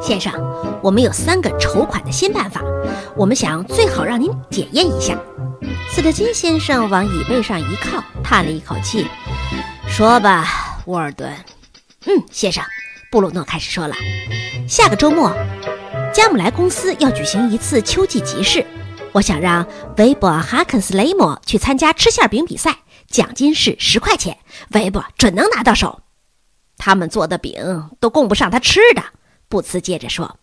先生，我们有三个筹款的新办法，我们想最好让您检验一下。斯特金先生往椅背上一靠，叹了一口气，说吧，沃尔顿。嗯，先生，布鲁诺开始说了。下个周末，加姆莱公司要举行一次秋季集市，我想让韦伯·哈肯斯雷姆去参加吃馅饼比赛，奖金是十块钱，韦伯准能拿到手。他们做的饼都供不上他吃的。布茨接着说：“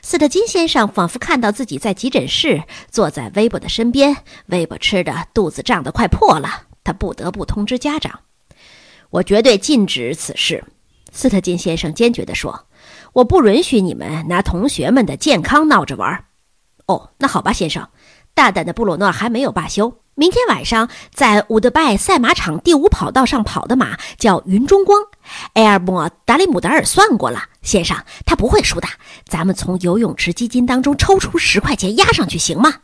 斯特金先生仿佛看到自己在急诊室，坐在威伯的身边。威伯吃的肚子胀得快破了，他不得不通知家长。我绝对禁止此事。”斯特金先生坚决地说：“我不允许你们拿同学们的健康闹着玩。”哦，那好吧，先生。大胆的布鲁诺还没有罢休。明天晚上在伍德拜赛马场第五跑道上跑的马叫云中光。埃尔莫·达里姆达尔算过了，先生，他不会输的。咱们从游泳池基金当中抽出十块钱压上去，行吗？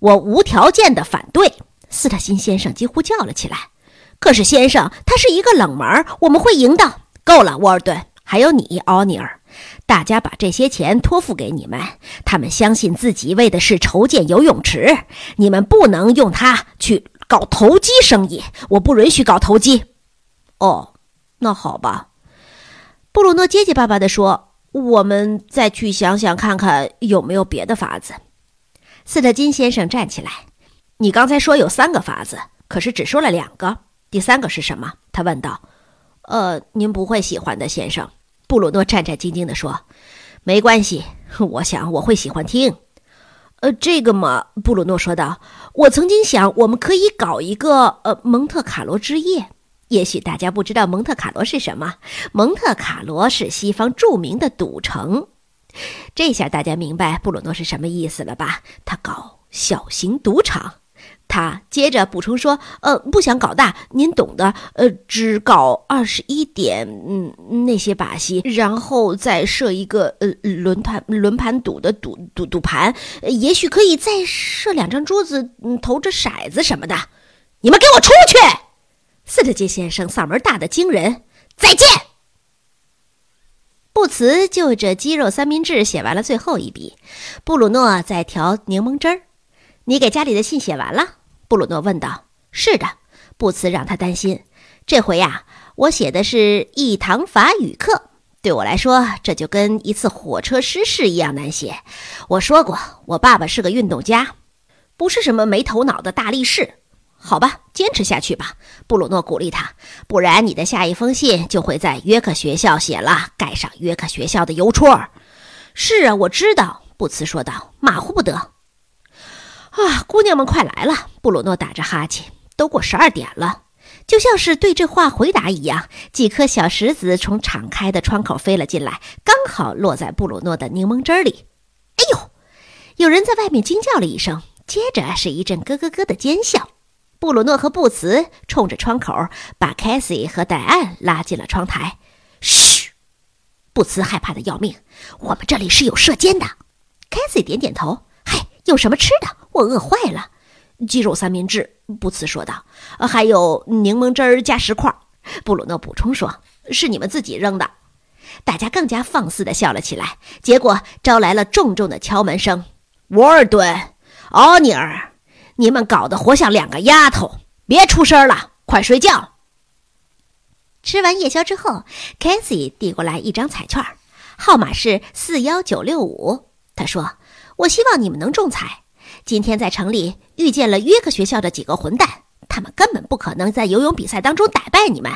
我无条件的反对。斯特辛先生几乎叫了起来。可是，先生，他是一个冷门，我们会赢的。够了，沃尔顿，还有你，奥尼尔。大家把这些钱托付给你们，他们相信自己为的是筹建游泳池。你们不能用它去搞投机生意，我不允许搞投机。哦。那好吧，布鲁诺结结巴巴地说：“我们再去想想看看有没有别的法子。”斯特金先生站起来：“你刚才说有三个法子，可是只说了两个，第三个是什么？”他问道。“呃，您不会喜欢的，先生。”布鲁诺战战兢兢地说。“没关系，我想我会喜欢听。”“呃，这个嘛。”布鲁诺说道，“我曾经想我们可以搞一个呃蒙特卡罗之夜。”也许大家不知道蒙特卡罗是什么？蒙特卡罗是西方著名的赌城。这下大家明白布鲁诺是什么意思了吧？他搞小型赌场。他接着补充说：“呃，不想搞大，您懂的。呃，只搞二十一点，嗯，那些把戏，然后再设一个呃轮盘轮盘赌的赌赌赌盘，也许可以再设两张桌子，嗯，投着骰子什么的。你们给我出去！”斯特金先生嗓门大的惊人。再见。布茨就着鸡肉三明治写完了最后一笔。布鲁诺在调柠檬汁儿。你给家里的信写完了？布鲁诺问道。是的。布茨让他担心。这回呀，我写的是一堂法语课。对我来说，这就跟一次火车失事一样难写。我说过，我爸爸是个运动家，不是什么没头脑的大力士。好吧，坚持下去吧，布鲁诺鼓励他。不然你的下一封信就会在约克学校写了，盖上约克学校的邮戳。是啊，我知道，布茨说道，马虎不得。啊，姑娘们快来了！布鲁诺打着哈欠。都过十二点了，就像是对这话回答一样。几颗小石子从敞开的窗口飞了进来，刚好落在布鲁诺的柠檬汁里。哎呦！有人在外面惊叫了一声，接着是一阵咯咯咯的尖笑。布鲁诺和布茨冲着窗口，把凯西和戴安拉进了窗台。嘘，布茨害怕的要命。我们这里是有射箭的。凯西点点头。有什么吃的？我饿坏了。鸡肉三明治，布茨说道。还有柠檬汁儿加石块。布鲁诺补充说：“是你们自己扔的。”大家更加放肆的笑了起来，结果招来了重重的敲门声。沃尔顿，奥尼尔。你们搞得活像两个丫头，别出声了，快睡觉。吃完夜宵之后 c a s i e 递过来一张彩券，号码是四幺九六五。他说：“我希望你们能中彩。今天在城里遇见了约克学校的几个混蛋，他们根本不可能在游泳比赛当中打败你们。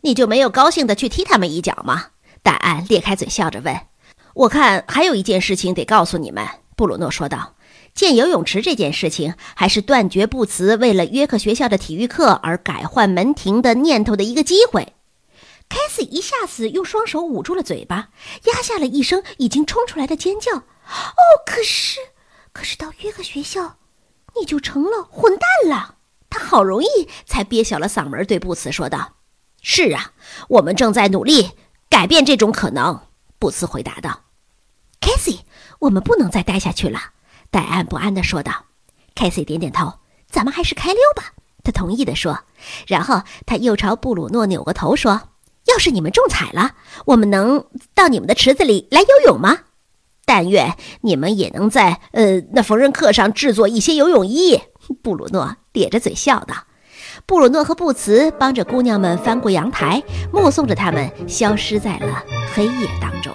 你就没有高兴的去踢他们一脚吗？”戴安裂开嘴笑着问。“我看还有一件事情得告诉你们。”布鲁诺说道。建游泳池这件事情，还是断绝不辞为了约克学校的体育课而改换门庭的念头的一个机会。一下子用双手捂住了嘴巴，压下了一声已经冲出来的尖叫。哦，可是，可是到约克学校，你就成了混蛋了。他好容易才憋小了嗓门，对布茨说道：“是啊，我们正在努力改变这种可能。”布茨回答道：“凯西，我们不能再待下去了。”戴安不安地说道：“凯西点点头，咱们还是开溜吧。”他同意地说，然后他又朝布鲁诺扭过头说：“要是你们中彩了，我们能到你们的池子里来游泳吗？但愿你们也能在呃那缝纫课上制作一些游泳衣。”布鲁诺咧着嘴笑道。布鲁诺和布茨帮着姑娘们翻过阳台，目送着他们消失在了黑夜当中。